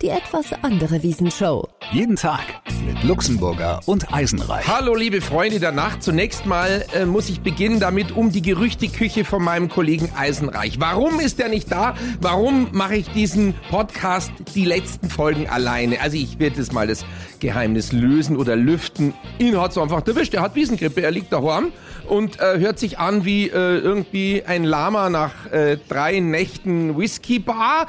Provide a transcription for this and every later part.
Die etwas andere Wiesenshow. Jeden Tag mit Luxemburger und Eisenreich. Hallo liebe Freunde der Nacht. Zunächst mal äh, muss ich beginnen damit um die Gerüchteküche von meinem Kollegen Eisenreich. Warum ist er nicht da? Warum mache ich diesen Podcast die letzten Folgen alleine? Also ich werde jetzt mal das Geheimnis lösen oder lüften. Ihn hat es einfach erwischt. Er hat Wiesengrippe, er liegt daheim und äh, hört sich an wie äh, irgendwie ein Lama nach äh, drei Nächten Whisky-Bar.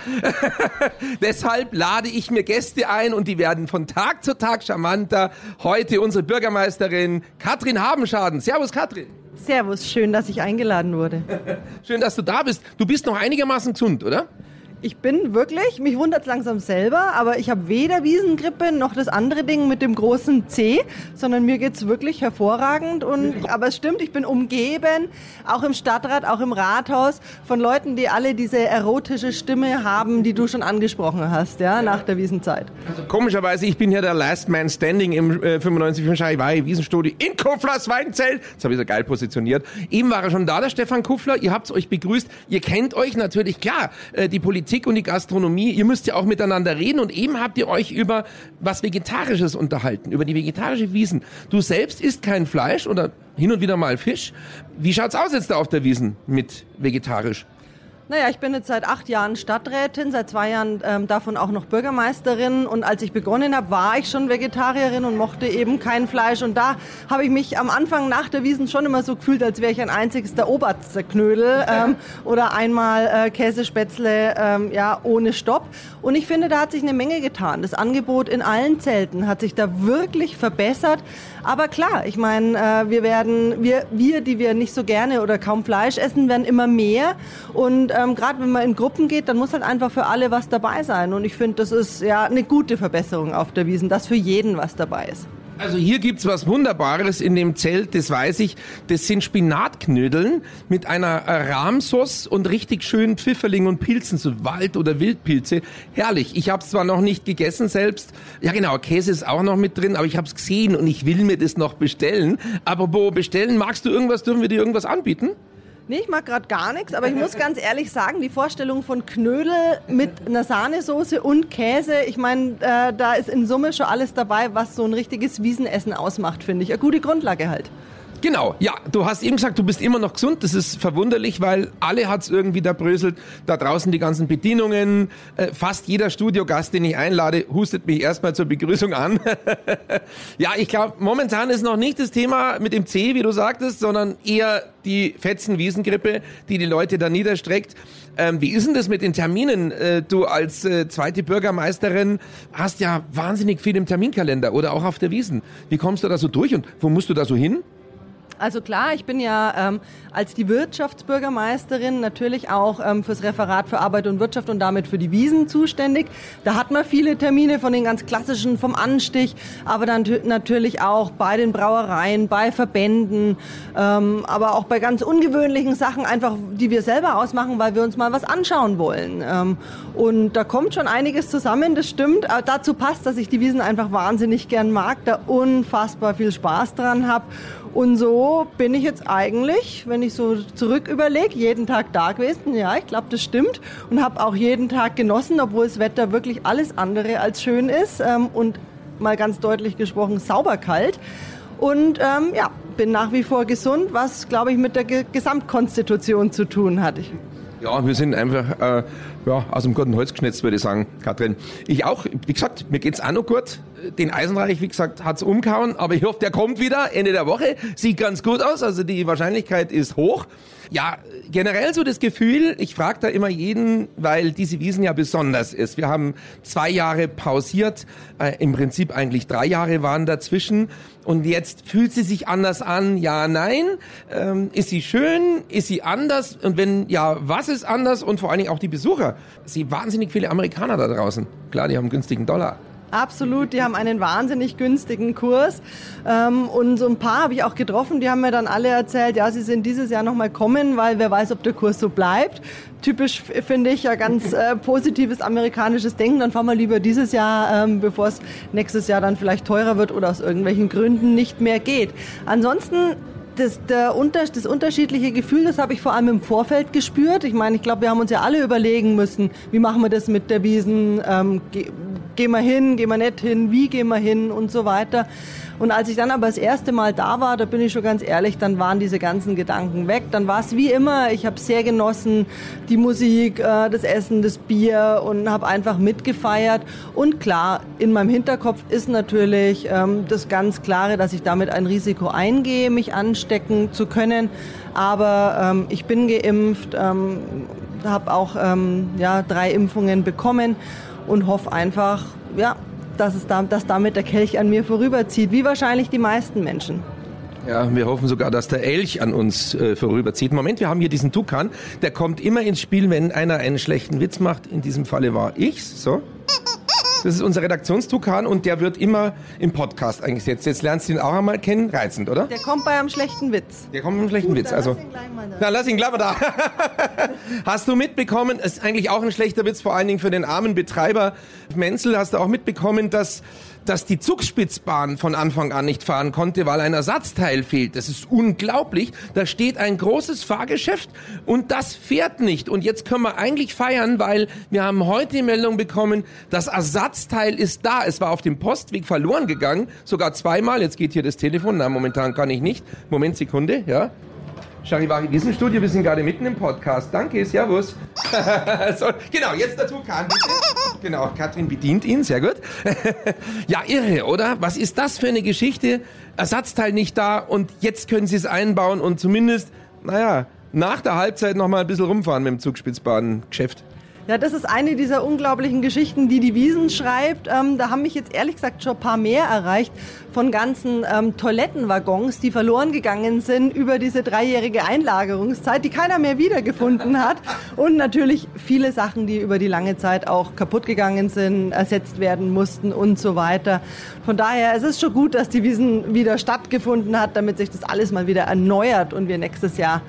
Deshalb lade ich mir Gäste ein und die werden von Tag zu Tag charmanter. Heute unsere Bürgermeisterin Katrin Habenschaden. Servus Katrin. Servus, schön, dass ich eingeladen wurde. Schön, dass du da bist. Du bist noch einigermaßen gesund, oder? Ich bin wirklich, mich wundert es langsam selber, aber ich habe weder Wiesengrippe noch das andere Ding mit dem großen C, sondern mir geht's wirklich hervorragend. Und, aber es stimmt, ich bin umgeben, auch im Stadtrat, auch im Rathaus, von Leuten, die alle diese erotische Stimme haben, die du schon angesprochen hast, ja, nach der Wiesenzeit. Also komischerweise, ich bin ja der Last Man Standing im äh, 95 von Scheiwei Wiesenstudio in Kufflers Weinzelt. Das habe ich so geil positioniert. Eben war er schon da, der Stefan Kuffler. Ihr habt's euch begrüßt. Ihr kennt euch natürlich, klar, äh, die Politik und die Gastronomie, ihr müsst ja auch miteinander reden und eben habt ihr euch über was Vegetarisches unterhalten, über die vegetarische Wiesen. Du selbst isst kein Fleisch oder hin und wieder mal Fisch. Wie schaut's aus jetzt da auf der Wiesen mit vegetarisch? Naja, ich bin jetzt seit acht Jahren Stadträtin, seit zwei Jahren ähm, davon auch noch Bürgermeisterin. Und als ich begonnen habe, war ich schon Vegetarierin und mochte eben kein Fleisch. Und da habe ich mich am Anfang nach der Wiesen schon immer so gefühlt, als wäre ich ein einziges der Oberzerknödel ähm, oder einmal äh, Käsespätzle ähm, ja, ohne Stopp. Und ich finde, da hat sich eine Menge getan. Das Angebot in allen Zelten hat sich da wirklich verbessert. Aber klar, ich meine, äh, wir werden, wir, wir, die wir nicht so gerne oder kaum Fleisch essen, werden immer mehr. Und ähm, gerade wenn man in Gruppen geht, dann muss halt einfach für alle was dabei sein. Und ich finde, das ist ja eine gute Verbesserung auf der Wiesen, dass für jeden was dabei ist. Also hier gibt's was Wunderbares in dem Zelt, das weiß ich. Das sind Spinatknödeln mit einer Rahmsauce und richtig schönen Pfifferling und Pilzen, so Wald- oder Wildpilze. Herrlich. Ich habe es zwar noch nicht gegessen selbst. Ja genau, Käse ist auch noch mit drin, aber ich habe es gesehen und ich will mir das noch bestellen. Aber wo bestellen? Magst du irgendwas? Dürfen wir dir irgendwas anbieten? Nee, ich mag gerade gar nichts, aber ich muss ganz ehrlich sagen, die Vorstellung von Knödel mit einer Sahnesoße und Käse, ich meine, äh, da ist in Summe schon alles dabei, was so ein richtiges Wiesenessen ausmacht, finde ich. Eine gute Grundlage halt. Genau, ja, du hast eben gesagt, du bist immer noch gesund. Das ist verwunderlich, weil alle hat's irgendwie da bröselt. Da draußen die ganzen Bedienungen. Äh, fast jeder Studiogast, den ich einlade, hustet mich erstmal zur Begrüßung an. ja, ich glaube, momentan ist noch nicht das Thema mit dem C, wie du sagtest, sondern eher die Fetzen-Wiesengrippe, die die Leute da niederstreckt. Ähm, wie ist denn das mit den Terminen? Äh, du als äh, zweite Bürgermeisterin hast ja wahnsinnig viel im Terminkalender oder auch auf der Wiesen. Wie kommst du da so durch und wo musst du da so hin? Also klar, ich bin ja ähm, als die Wirtschaftsbürgermeisterin natürlich auch ähm, fürs Referat für Arbeit und Wirtschaft und damit für die Wiesen zuständig. Da hat man viele Termine von den ganz klassischen, vom Anstich, aber dann natürlich auch bei den Brauereien, bei Verbänden, ähm, aber auch bei ganz ungewöhnlichen Sachen einfach, die wir selber ausmachen, weil wir uns mal was anschauen wollen. Ähm, und da kommt schon einiges zusammen, das stimmt. Aber dazu passt, dass ich die Wiesen einfach wahnsinnig gern mag, da unfassbar viel Spaß dran habe und so bin ich jetzt eigentlich, wenn ich so zurück überlege, jeden Tag da gewesen. Ja, ich glaube, das stimmt. Und habe auch jeden Tag genossen, obwohl das Wetter wirklich alles andere als schön ist. Ähm, und mal ganz deutlich gesprochen, sauber kalt. Und ähm, ja, bin nach wie vor gesund, was, glaube ich, mit der Ge Gesamtkonstitution zu tun hat. Ich ja, wir sind einfach äh, ja, aus dem guten Holz geschnitzt, würde ich sagen, Katrin. Ich auch, wie gesagt, mir geht's auch noch gut. den Eisenreich, wie gesagt, hat's umgehauen, aber ich hoffe, der kommt wieder Ende der Woche. Sieht ganz gut aus, also die Wahrscheinlichkeit ist hoch. Ja, generell so das Gefühl, ich frage da immer jeden, weil diese Wiesen ja besonders ist. Wir haben zwei Jahre pausiert, äh, im Prinzip eigentlich drei Jahre waren dazwischen. Und jetzt fühlt sie sich anders an? Ja, nein. Ähm, ist sie schön? Ist sie anders? Und wenn ja, was ist anders? Und vor allen Dingen auch die Besucher. Sie wahnsinnig viele Amerikaner da draußen. Klar, die haben einen günstigen Dollar. Absolut, die haben einen wahnsinnig günstigen Kurs. Ähm, und so ein paar habe ich auch getroffen, die haben mir dann alle erzählt, ja, sie sind dieses Jahr nochmal kommen, weil wer weiß, ob der Kurs so bleibt. Typisch finde ich ja ganz äh, positives amerikanisches Denken. Dann fahren wir lieber dieses Jahr, ähm, bevor es nächstes Jahr dann vielleicht teurer wird oder aus irgendwelchen Gründen nicht mehr geht. Ansonsten das, der Unter, das unterschiedliche Gefühl, das habe ich vor allem im Vorfeld gespürt. Ich meine, ich glaube, wir haben uns ja alle überlegen müssen, wie machen wir das mit der Wiesen, ähm, ge, gehen wir hin, gehen wir nicht hin, wie gehen wir hin und so weiter. Und als ich dann aber das erste Mal da war, da bin ich schon ganz ehrlich, dann waren diese ganzen Gedanken weg. Dann war es wie immer, ich habe sehr genossen, die Musik, äh, das Essen, das Bier und habe einfach mitgefeiert. Und klar, in meinem Hinterkopf ist natürlich ähm, das ganz klare, dass ich damit ein Risiko eingehe, mich anstecken zu können. Aber ähm, ich bin geimpft, ähm, habe auch ähm, ja, drei Impfungen bekommen und hoffe einfach, ja, dass, es da, dass damit der Kelch an mir vorüberzieht, wie wahrscheinlich die meisten Menschen. Ja, wir hoffen sogar, dass der Elch an uns äh, vorüberzieht. Moment, wir haben hier diesen Tukan, der kommt immer ins Spiel, wenn einer einen schlechten Witz macht. In diesem Falle war ich's, so. Das ist unser Redaktionstukan und der wird immer im Podcast eingesetzt. Jetzt lernst du ihn auch einmal kennen. Reizend, oder? Der kommt bei einem schlechten Witz. Der kommt bei einem schlechten Gut, Witz. Also, lass ihn gleich mal da. na, lass ihn gleich mal da. Hast du mitbekommen, ist eigentlich auch ein schlechter Witz, vor allen Dingen für den armen Betreiber Menzel, hast du auch mitbekommen, dass dass die Zugspitzbahn von Anfang an nicht fahren konnte, weil ein Ersatzteil fehlt. Das ist unglaublich. Da steht ein großes Fahrgeschäft und das fährt nicht. Und jetzt können wir eigentlich feiern, weil wir haben heute die Meldung bekommen, das Ersatzteil ist da. Es war auf dem Postweg verloren gegangen, sogar zweimal. Jetzt geht hier das Telefon. Na, momentan kann ich nicht. Moment, Sekunde, ja. Charivari Wissensstudio, wir sind gerade mitten im Podcast. Danke, servus. so, genau, jetzt der Tukan, bitte. Genau, Katrin bedient ihn, sehr gut. ja, irre, oder? Was ist das für eine Geschichte? Ersatzteil nicht da und jetzt können sie es einbauen und zumindest, naja, nach der Halbzeit noch mal ein bisschen rumfahren mit dem Zugspitzbahngeschäft. Ja, das ist eine dieser unglaublichen Geschichten, die die Wiesen schreibt. Ähm, da haben mich jetzt ehrlich gesagt schon ein paar mehr erreicht von ganzen ähm, Toilettenwaggons, die verloren gegangen sind über diese dreijährige Einlagerungszeit, die keiner mehr wiedergefunden hat. Und natürlich viele Sachen, die über die lange Zeit auch kaputt gegangen sind, ersetzt werden mussten und so weiter. Von daher, es ist schon gut, dass die Wiesen wieder stattgefunden hat, damit sich das alles mal wieder erneuert und wir nächstes Jahr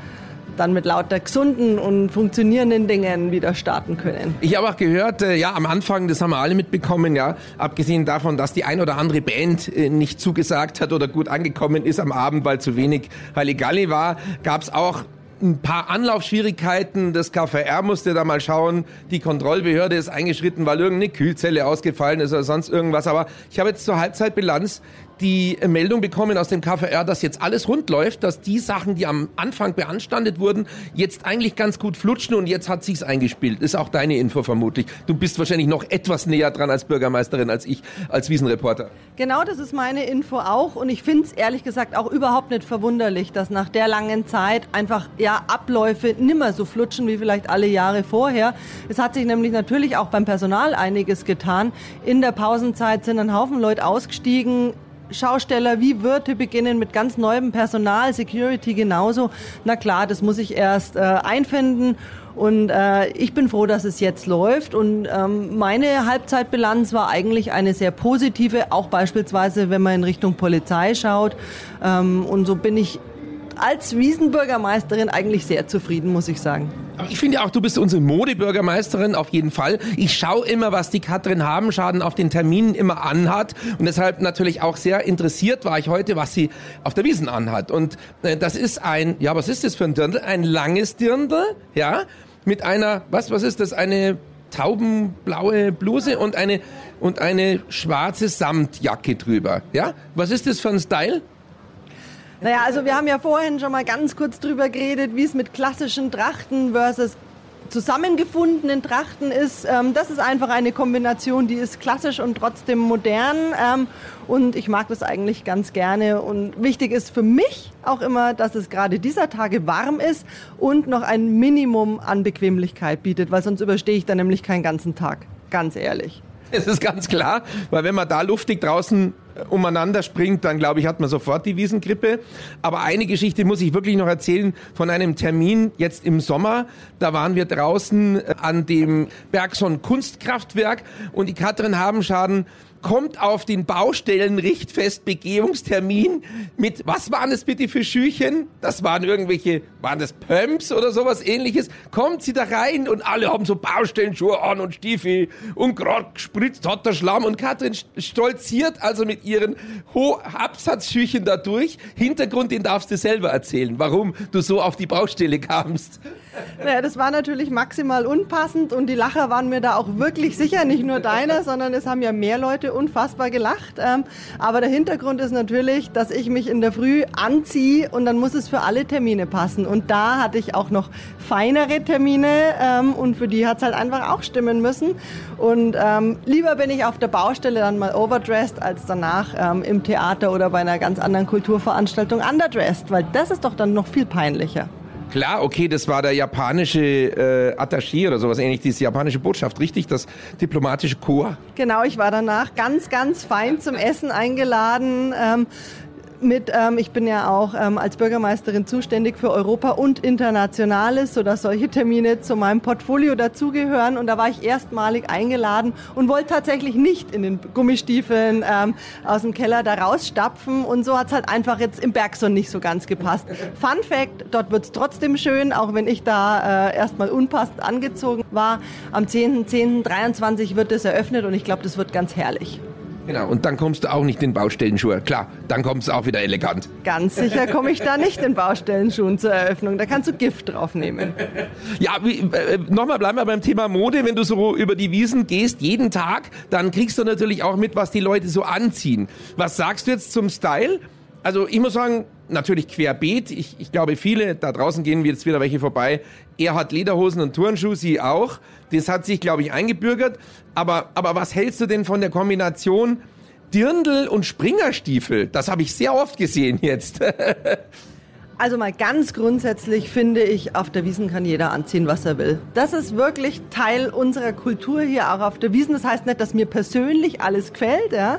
dann mit lauter gesunden und funktionierenden Dingen wieder starten können. Ich habe auch gehört, äh, ja, am Anfang, das haben wir alle mitbekommen, ja, abgesehen davon, dass die ein oder andere Band äh, nicht zugesagt hat oder gut angekommen ist am Abend, weil zu wenig Halligalli war, gab es auch ein paar Anlaufschwierigkeiten. Das KVR musste da mal schauen. Die Kontrollbehörde ist eingeschritten, weil irgendeine Kühlzelle ausgefallen ist oder sonst irgendwas. Aber ich habe jetzt zur Halbzeitbilanz die Meldung bekommen aus dem KVR, dass jetzt alles rund läuft, dass die Sachen, die am Anfang beanstandet wurden, jetzt eigentlich ganz gut flutschen und jetzt hat sich's eingespielt. Ist auch deine Info vermutlich. Du bist wahrscheinlich noch etwas näher dran als Bürgermeisterin als ich, als Wiesenreporter. Genau, das ist meine Info auch. Und ich finde es ehrlich gesagt auch überhaupt nicht verwunderlich, dass nach der langen Zeit einfach ja Abläufe nimmer so flutschen wie vielleicht alle Jahre vorher. Es hat sich nämlich natürlich auch beim Personal einiges getan. In der Pausenzeit sind ein Haufen Leute ausgestiegen. Schausteller wie Wirte beginnen mit ganz neuem Personal, Security genauso. Na klar, das muss ich erst äh, einfinden. Und äh, ich bin froh, dass es jetzt läuft. Und ähm, meine Halbzeitbilanz war eigentlich eine sehr positive, auch beispielsweise, wenn man in Richtung Polizei schaut. Ähm, und so bin ich als Wiesenbürgermeisterin eigentlich sehr zufrieden, muss ich sagen. Ich finde auch, du bist unsere Modebürgermeisterin auf jeden Fall. Ich schaue immer, was die Katrin Habenschaden auf den Terminen immer anhat. Und deshalb natürlich auch sehr interessiert war ich heute, was sie auf der Wiesen anhat. Und äh, das ist ein, ja, was ist das für ein Dirndl? Ein langes Dirndl, ja, mit einer, was, was ist das? Eine taubenblaue Bluse und eine, und eine schwarze Samtjacke drüber, ja? Was ist das für ein Style? Naja, also wir haben ja vorhin schon mal ganz kurz drüber geredet, wie es mit klassischen Trachten versus zusammengefundenen Trachten ist, ähm, das ist einfach eine Kombination, die ist klassisch und trotzdem modern. Ähm, und ich mag das eigentlich ganz gerne. Und wichtig ist für mich auch immer, dass es gerade dieser Tage warm ist und noch ein Minimum an Bequemlichkeit bietet, weil sonst überstehe ich da nämlich keinen ganzen Tag. Ganz ehrlich. Es ist ganz klar, weil wenn man da luftig draußen umeinander springt, dann glaube ich, hat man sofort die Wiesengrippe. Aber eine Geschichte muss ich wirklich noch erzählen von einem Termin jetzt im Sommer. Da waren wir draußen äh, an dem Bergson Kunstkraftwerk und die Katrin Habenschaden kommt auf den Baustellen Richtfest Begehungstermin mit, was waren es bitte für Schüchen? Das waren irgendwelche, waren das Pumps oder sowas ähnliches? Kommt sie da rein und alle haben so Baustellenschuhe an und Stiefel und gerade gespritzt hat der Schlamm und Katrin stolziert also mit ihren Absatzschüchen da durch. Hintergrund, den darfst du selber erzählen, warum du so auf die Baustelle kamst. Naja, das war natürlich maximal unpassend und die Lacher waren mir da auch wirklich sicher, nicht nur deiner, sondern es haben ja mehr Leute unfassbar gelacht. Ähm, aber der Hintergrund ist natürlich, dass ich mich in der Früh anziehe und dann muss es für alle Termine passen. Und da hatte ich auch noch feinere Termine ähm, und für die hat es halt einfach auch stimmen müssen. Und ähm, lieber bin ich auf der Baustelle dann mal overdressed, als danach ähm, im Theater oder bei einer ganz anderen Kulturveranstaltung underdressed, weil das ist doch dann noch viel peinlicher. Klar, okay, das war der japanische äh, Attaché oder sowas ähnlich, diese japanische Botschaft, richtig? Das diplomatische Chor? Genau, ich war danach ganz, ganz fein zum Essen eingeladen. Ähm, mit, ähm, ich bin ja auch ähm, als Bürgermeisterin zuständig für Europa und Internationales, sodass solche Termine zu meinem Portfolio dazugehören. Und da war ich erstmalig eingeladen und wollte tatsächlich nicht in den Gummistiefeln ähm, aus dem Keller da rausstapfen. Und so hat es halt einfach jetzt im Bergson nicht so ganz gepasst. Fun Fact, dort wird es trotzdem schön, auch wenn ich da äh, erstmal unpassend angezogen war. Am 10.10.23 .23 wird es eröffnet und ich glaube, das wird ganz herrlich. Genau, und dann kommst du auch nicht in Baustellenschuhe. Klar, dann kommst du auch wieder elegant. Ganz sicher komme ich da nicht in Baustellenschuhen zur Eröffnung. Da kannst du Gift draufnehmen. Ja, äh, nochmal bleiben wir beim Thema Mode. Wenn du so über die Wiesen gehst, jeden Tag, dann kriegst du natürlich auch mit, was die Leute so anziehen. Was sagst du jetzt zum Style? Also ich muss sagen, natürlich querbeet. Ich, ich glaube, viele, da draußen gehen jetzt wieder welche vorbei. Er hat Lederhosen und Turnschuhe, sie auch. Das hat sich, glaube ich, eingebürgert. Aber, aber was hältst du denn von der Kombination Dirndl und Springerstiefel? Das habe ich sehr oft gesehen jetzt. Also mal ganz grundsätzlich finde ich, auf der Wiesen kann jeder anziehen, was er will. Das ist wirklich Teil unserer Kultur hier auch auf der Wiesen. Das heißt nicht, dass mir persönlich alles gefällt, ja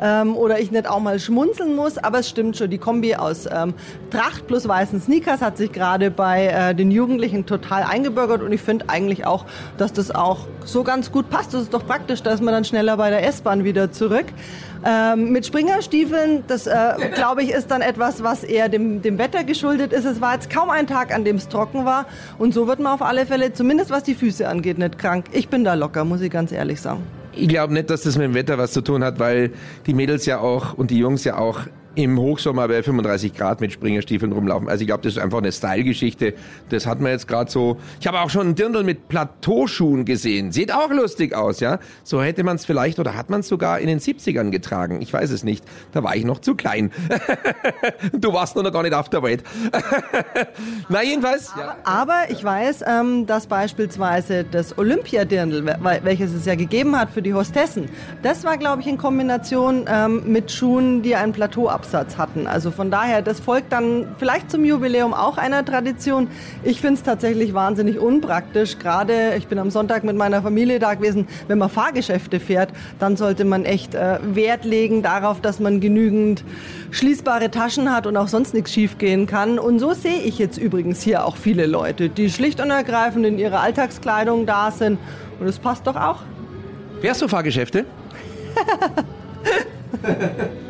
ähm, oder ich nicht auch mal schmunzeln muss. Aber es stimmt schon, die Kombi aus ähm, Tracht plus weißen Sneakers hat sich gerade bei äh, den Jugendlichen total eingebürgert und ich finde eigentlich auch, dass das auch so ganz gut passt. Das ist doch praktisch, da ist man dann schneller bei der S-Bahn wieder zurück. Ähm, mit Springerstiefeln, das äh, glaube ich ist dann etwas, was eher dem, dem Wetter geschuldet ist. Es war jetzt kaum ein Tag, an dem es trocken war und so wird man auf alle Fälle, zumindest was die Füße angeht, nicht krank. Ich bin da locker, muss ich ganz ehrlich sagen. Ich glaube nicht, dass das mit dem Wetter was zu tun hat, weil die Mädels ja auch und die Jungs ja auch im Hochsommer bei 35 Grad mit Springerstiefeln rumlaufen. Also ich glaube, das ist einfach eine Style-Geschichte. Das hat man jetzt gerade so. Ich habe auch schon einen Dirndl mit Plateauschuhen gesehen. Sieht auch lustig aus, ja. So hätte man es vielleicht oder hat man es sogar in den 70ern getragen. Ich weiß es nicht. Da war ich noch zu klein. du warst noch gar nicht auf der Welt. Na jedenfalls. Aber, ja. aber ich weiß, ähm, dass beispielsweise das Olympiadirndl, welches es ja gegeben hat für die Hostessen, das war, glaube ich, in Kombination ähm, mit Schuhen, die ein Plateau absetzen Absatz hatten. Also von daher, das folgt dann vielleicht zum Jubiläum auch einer Tradition. Ich finde es tatsächlich wahnsinnig unpraktisch. Gerade, ich bin am Sonntag mit meiner Familie da gewesen, wenn man Fahrgeschäfte fährt, dann sollte man echt äh, Wert legen darauf, dass man genügend schließbare Taschen hat und auch sonst nichts schiefgehen kann. Und so sehe ich jetzt übrigens hier auch viele Leute, die schlicht und ergreifend in ihrer Alltagskleidung da sind. Und es passt doch auch. Fährst du Fahrgeschäfte?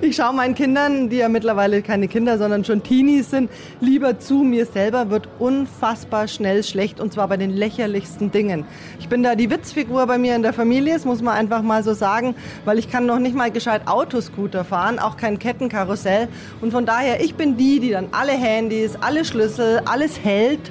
Ich schaue meinen Kindern, die ja mittlerweile keine Kinder, sondern schon Teenies sind, lieber zu. Mir selber wird unfassbar schnell schlecht und zwar bei den lächerlichsten Dingen. Ich bin da die Witzfigur bei mir in der Familie, das muss man einfach mal so sagen, weil ich kann noch nicht mal gescheit Autoscooter fahren, auch kein Kettenkarussell. Und von daher, ich bin die, die dann alle Handys, alle Schlüssel, alles hält,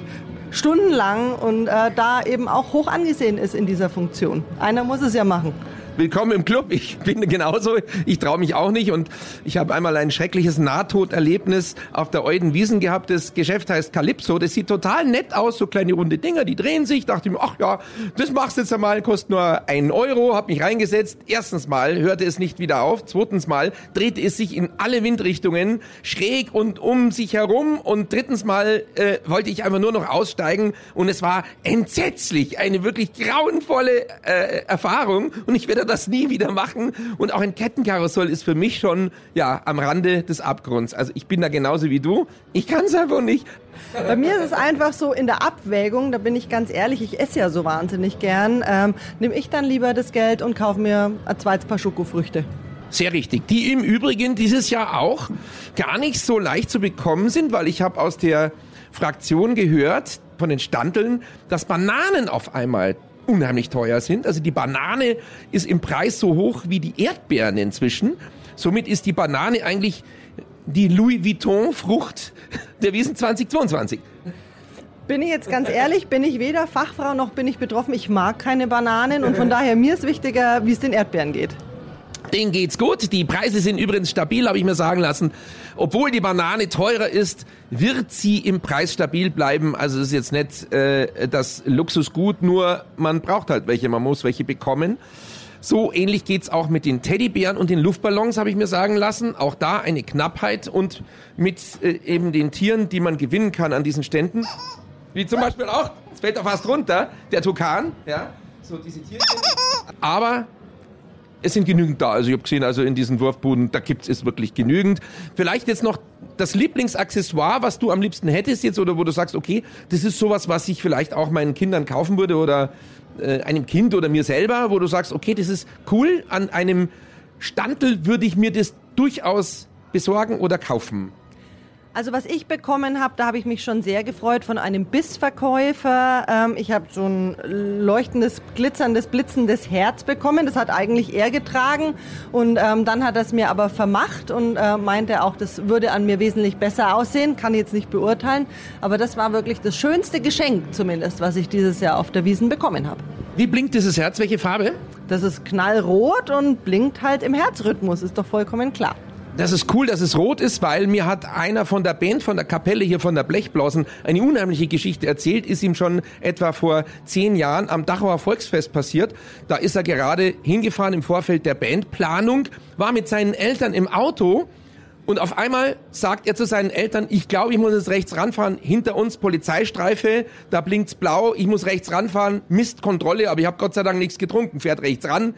stundenlang und äh, da eben auch hoch angesehen ist in dieser Funktion. Einer muss es ja machen. Willkommen im Club. Ich bin genauso. Ich traue mich auch nicht. Und ich habe einmal ein schreckliches Nahtoderlebnis auf der Euden Wiesen gehabt. Das Geschäft heißt Calypso. Das sieht total nett aus. So kleine runde Dinger, die drehen sich. Dachte ich mir, ach ja, das machst du jetzt einmal. Kostet nur einen Euro. Hab mich reingesetzt. Erstens mal hörte es nicht wieder auf. Zweitens mal drehte es sich in alle Windrichtungen schräg und um sich herum. Und drittens mal äh, wollte ich einfach nur noch aussteigen. Und es war entsetzlich. Eine wirklich grauenvolle äh, Erfahrung. Und ich werde das nie wieder machen. Und auch ein Kettenkarussell ist für mich schon ja am Rande des Abgrunds. Also ich bin da genauso wie du. Ich kann es einfach nicht. Bei mir ist es einfach so in der Abwägung, da bin ich ganz ehrlich, ich esse ja so wahnsinnig gern, ähm, nehme ich dann lieber das Geld und kaufe mir ein zweites Paar Schokofrüchte. Sehr richtig. Die im Übrigen dieses Jahr auch gar nicht so leicht zu bekommen sind, weil ich habe aus der Fraktion gehört, von den Standeln, dass Bananen auf einmal unheimlich teuer sind. Also die Banane ist im Preis so hoch wie die Erdbeeren inzwischen. Somit ist die Banane eigentlich die Louis Vuitton-Frucht der Wiesen 2022. Bin ich jetzt ganz ehrlich, bin ich weder Fachfrau noch bin ich betroffen. Ich mag keine Bananen und von daher mir ist wichtiger, wie es den Erdbeeren geht. Denen geht's gut. Die Preise sind übrigens stabil, habe ich mir sagen lassen. Obwohl die Banane teurer ist, wird sie im Preis stabil bleiben. Also es ist jetzt nicht äh, das Luxusgut, nur man braucht halt welche, man muss welche bekommen. So ähnlich geht's auch mit den Teddybären und den Luftballons, habe ich mir sagen lassen. Auch da eine Knappheit und mit äh, eben den Tieren, die man gewinnen kann an diesen Ständen. Wie zum Beispiel auch, es fällt doch fast runter, der Tukan, ja, so diese Tierchen. Aber es sind genügend da. Also ich habe gesehen, also in diesen Wurfbuden, da gibt es wirklich genügend. Vielleicht jetzt noch das Lieblingsaccessoire, was du am liebsten hättest jetzt oder wo du sagst, okay, das ist sowas, was ich vielleicht auch meinen Kindern kaufen würde oder äh, einem Kind oder mir selber, wo du sagst, okay, das ist cool, an einem Standel würde ich mir das durchaus besorgen oder kaufen. Also was ich bekommen habe, da habe ich mich schon sehr gefreut von einem Bissverkäufer. Ähm, ich habe so ein leuchtendes, glitzerndes, blitzendes Herz bekommen. Das hat eigentlich er getragen und ähm, dann hat er es mir aber vermacht und äh, meinte auch, das würde an mir wesentlich besser aussehen. Kann ich jetzt nicht beurteilen, aber das war wirklich das schönste Geschenk zumindest, was ich dieses Jahr auf der Wiesen bekommen habe. Wie blinkt dieses Herz? Welche Farbe? Das ist knallrot und blinkt halt im Herzrhythmus, ist doch vollkommen klar. Das ist cool, dass es rot ist, weil mir hat einer von der Band, von der Kapelle hier von der Blechblasen eine unheimliche Geschichte erzählt. Ist ihm schon etwa vor zehn Jahren am Dachauer Volksfest passiert. Da ist er gerade hingefahren im Vorfeld der Bandplanung, war mit seinen Eltern im Auto und auf einmal sagt er zu seinen Eltern, ich glaube, ich muss jetzt rechts ranfahren, hinter uns Polizeistreife, da blinkt's blau, ich muss rechts ranfahren, Mist, Kontrolle, aber ich habe Gott sei Dank nichts getrunken, fährt rechts ran.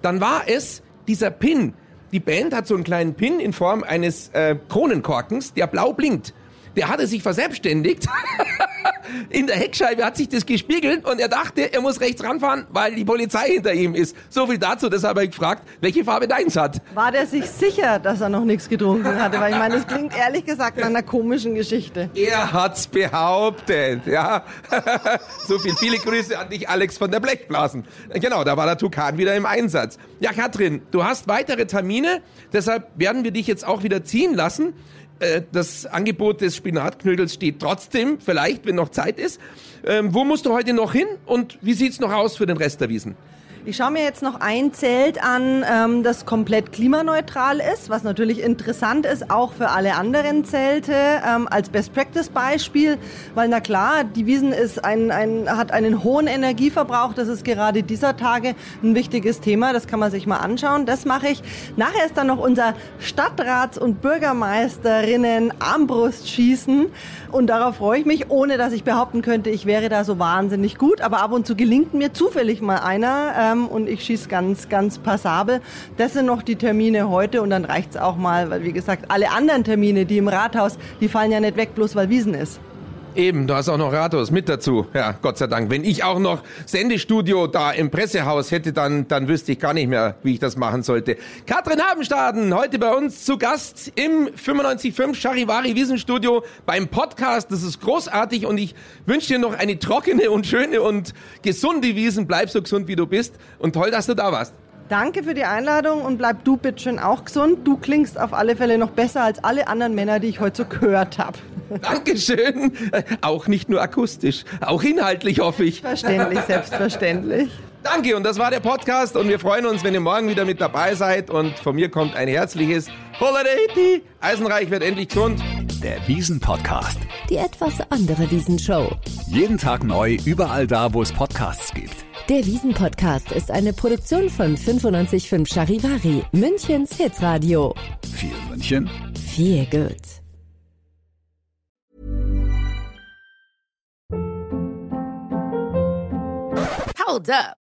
Dann war es dieser Pin, die Band hat so einen kleinen Pin in Form eines äh, Kronenkorkens, der blau blinkt. Der hatte sich verselbstständigt. in der Heckscheibe hat sich das gespiegelt und er dachte, er muss rechts ranfahren, weil die Polizei hinter ihm ist. So viel dazu, deshalb habe ich gefragt, welche Farbe deins hat. War der sich sicher, dass er noch nichts getrunken hatte? Weil ich meine, das klingt ehrlich gesagt nach einer komischen Geschichte. Er hat's behauptet, ja. so viel, viele Grüße an dich, Alex von der Blechblasen. Genau, da war der Tukan wieder im Einsatz. Ja, Katrin, du hast weitere Termine, deshalb werden wir dich jetzt auch wieder ziehen lassen. Äh, das Angebot des Spinatknödels steht trotzdem, vielleicht, wenn noch Zeit ist. Ähm, wo musst du heute noch hin und wie sieht's noch aus für den Rest der Wiesen? Ich schaue mir jetzt noch ein Zelt an, ähm, das komplett klimaneutral ist, was natürlich interessant ist, auch für alle anderen Zelte ähm, als Best-Practice-Beispiel, weil na klar, die Wiesen ist ein, ein, hat einen hohen Energieverbrauch, das ist gerade dieser Tage ein wichtiges Thema, das kann man sich mal anschauen, das mache ich. Nachher ist dann noch unser Stadtrats- und Bürgermeisterinnen Armbrustschießen und darauf freue ich mich, ohne dass ich behaupten könnte, ich wäre da so wahnsinnig gut, aber ab und zu gelingt mir zufällig mal einer, ähm, und ich schieße ganz, ganz passabel. Das sind noch die Termine heute und dann reicht's auch mal, weil wie gesagt, alle anderen Termine, die im Rathaus, die fallen ja nicht weg, bloß weil Wiesen ist. Eben, du hast auch noch Rathaus mit dazu. Ja, Gott sei Dank. Wenn ich auch noch Sendestudio da im Pressehaus hätte, dann, dann wüsste ich gar nicht mehr, wie ich das machen sollte. Katrin Habenstaden, heute bei uns zu Gast im 95.5 Charivari Wiesenstudio beim Podcast. Das ist großartig und ich wünsche dir noch eine trockene und schöne und gesunde Wiesen. Bleib so gesund, wie du bist und toll, dass du da warst. Danke für die Einladung und bleib du bitte schön auch gesund. Du klingst auf alle Fälle noch besser als alle anderen Männer, die ich heute so gehört habe. Dankeschön. Äh, Auch nicht nur akustisch, auch inhaltlich hoffe ich. Verständlich, selbstverständlich. Danke und das war der Podcast und wir freuen uns, wenn ihr morgen wieder mit dabei seid und von mir kommt ein herzliches Holiday. Eisenreich wird endlich gesund. Der Wiesen-Podcast. Die etwas andere Wiesenshow. Jeden Tag neu, überall da, wo es Podcasts gibt. Der Wiesen-Podcast ist eine Produktion von 955 Charivari, Münchens Hitradio. Viel München. Viel gut. Hold up.